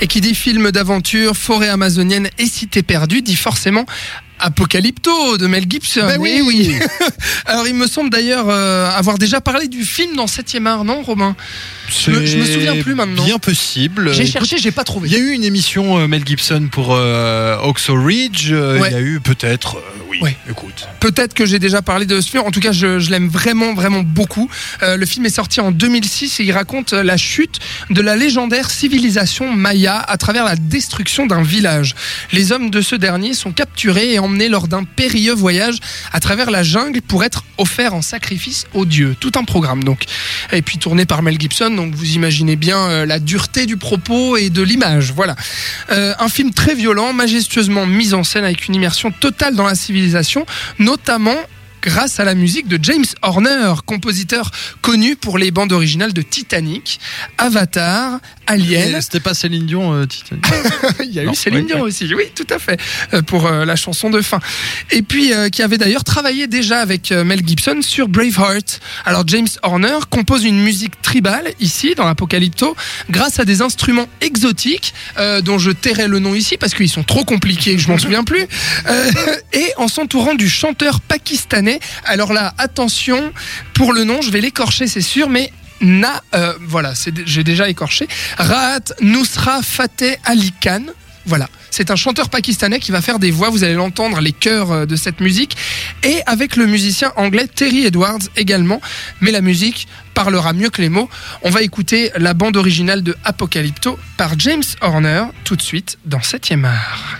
Et qui dit film d'aventure, forêt amazonienne et cité perdue dit forcément Apocalypto de Mel Gibson. Ben oui. Eh oui. Alors il me semble d'ailleurs euh, avoir déjà parlé du film dans 7e art, non Romain? Je me- je me souviens plus maintenant. Bien possible. J'ai cherché, j'ai pas trouvé. Il y a eu une émission euh, Mel Gibson pour euh, Oxo Ridge. euh, Ouais. Il y a eu peut-être. oui. Ouais. Écoute. Peut-être que j'ai déjà parlé de ce film. En tout cas, je, je l'aime vraiment, vraiment beaucoup. Le film est sorti en 2006 et il raconte la chute de la légendaire civilisation Maya à travers la destruction d'un village. Les hommes de ce dernier sont capturés et lors d'un périlleux voyage à travers la jungle pour être offerts en sacrifice aux dieux. Tout un programme donc. Et puis tourné par Mel Gibson, donc vous imaginez bien euh, la dureté du propos et de l'image. Voilà. Euh, un film très violent, majestueusement mis en scène avec une immersion totale dans la civilisation, notamment grâce à la musique de James Horner, compositeur connu pour les bandes originales de Titanic, Avatar, Alien. C'était pas Céline Dion, euh, Titanic. Il y a Non, eu Céline oui, Dion aussi, oui, tout à fait, euh, pour euh, la chanson de fin. Et puis, euh, qui avait d'ailleurs travaillé déjà avec Mel Gibson sur Braveheart. Alors, James Horner compose une musique tribale, ici, dans l'Apocalypto, grâce à des instruments exotiques, dont je tairai le nom ici, parce qu'ils sont trop compliqués, je m'en souviens plus, et en s'entourant du chanteur pakistanais. Alors là, attention, pour le nom, je vais l'écorcher, c'est sûr, mais Na, euh, voilà, j'ai déjà écorché. Rahat Nusra Fateh Ali Khan. Voilà, c'est un chanteur pakistanais qui va faire des voix, vous allez l'entendre, les chœurs euh, de cette musique, et avec le musicien anglais Terry Edwards également, mais la musique parlera mieux que les mots. On va écouter la bande originale de Apocalypto par James Horner tout de suite dans 7e art.